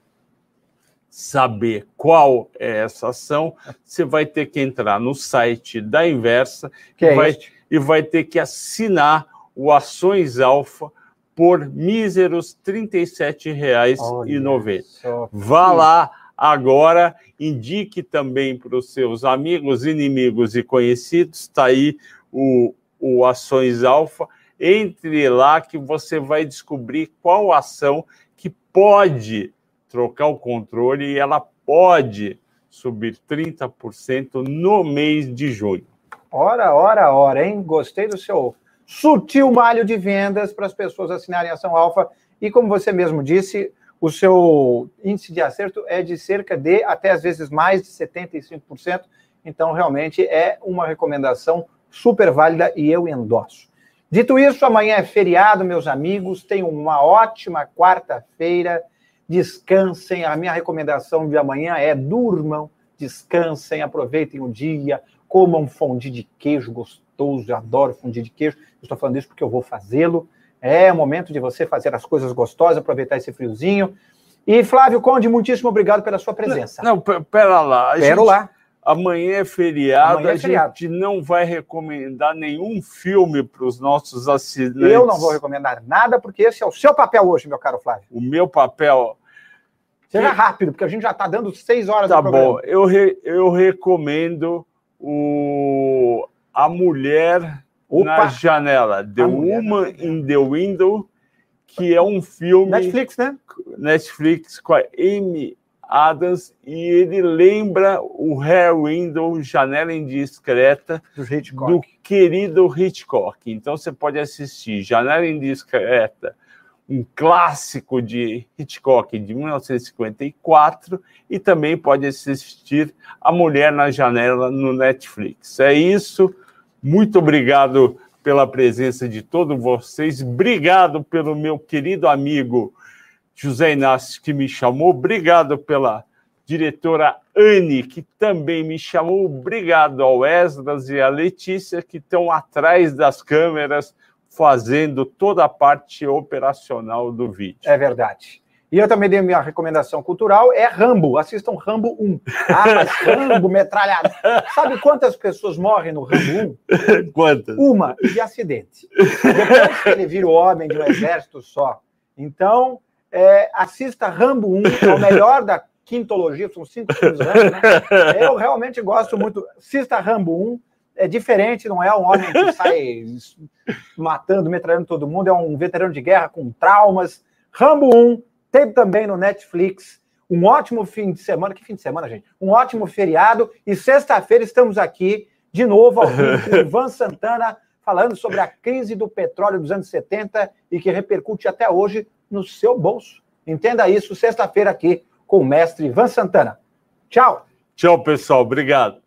saber qual é essa ação, você vai ter que entrar no site da Inversa que é vai, este? e vai ter que assinar o Ações Alfa por míseros R$ 37,90. Vá lá agora, indique também para os seus amigos, inimigos e conhecidos, está aí o, o Ações Alfa. Entre lá que você vai descobrir qual ação que pode trocar o controle e ela pode subir 30% no mês de junho. Ora, ora, ora, hein? Gostei do seu sutil malho de vendas para as pessoas assinarem ação alfa. E como você mesmo disse, o seu índice de acerto é de cerca de, até às vezes mais de 75%. Então, realmente é uma recomendação super válida e eu endosso. Dito isso, amanhã é feriado, meus amigos. Tenham uma ótima quarta-feira. Descansem. A minha recomendação de amanhã é durmam, descansem, aproveitem o dia Coma um fondue de queijo gostoso, eu adoro fondue de queijo. Estou falando isso porque eu vou fazê-lo. É o momento de você fazer as coisas gostosas, aproveitar esse friozinho. E Flávio Conde, muitíssimo obrigado pela sua presença. Não, não pera lá. Pera lá. Amanhã é feriado, Amanhã é feriado. a gente não vai recomendar nenhum filme para os nossos assinantes. Eu não vou recomendar nada, porque esse é o seu papel hoje, meu caro Flávio. O meu papel. Seja rápido, porque a gente já está dando seis horas tá bom, eu, re, eu recomendo o, a mulher Opa. na janela, The Woman in the Window, que é um filme Netflix, né? Netflix com a Amy Adams e ele lembra o Hair Window, Janela Indiscreta do, do querido Hitchcock. Então você pode assistir Janela Indiscreta um clássico de Hitchcock de 1954 e também pode assistir A Mulher na Janela no Netflix. É isso. Muito obrigado pela presença de todos vocês. Obrigado pelo meu querido amigo José Inácio que me chamou. Obrigado pela diretora Anne, que também me chamou. Obrigado ao Esdras e à Letícia, que estão atrás das câmeras fazendo toda a parte operacional do vídeo. É verdade. E eu também dei minha recomendação cultural, é Rambo. Assistam Rambo 1. Ah, mas Rambo, metralhada. Sabe quantas pessoas morrem no Rambo 1? Quantas? Uma, de acidente. Depois que ele vira o homem de um exército só. Então, é, assista Rambo 1, é o melhor da quintologia, são cinco filmes, né? Eu realmente gosto muito. Assista Rambo 1, é diferente, não é um homem que sai matando, metralhando todo mundo, é um veterano de guerra com traumas. Rambo 1, teve também no Netflix. Um ótimo fim de semana. Que fim de semana, gente? Um ótimo feriado. E sexta-feira estamos aqui de novo ao vivo com Ivan Santana falando sobre a crise do petróleo dos anos 70 e que repercute até hoje no seu bolso. Entenda isso sexta-feira aqui com o mestre Ivan Santana. Tchau. Tchau, pessoal. Obrigado.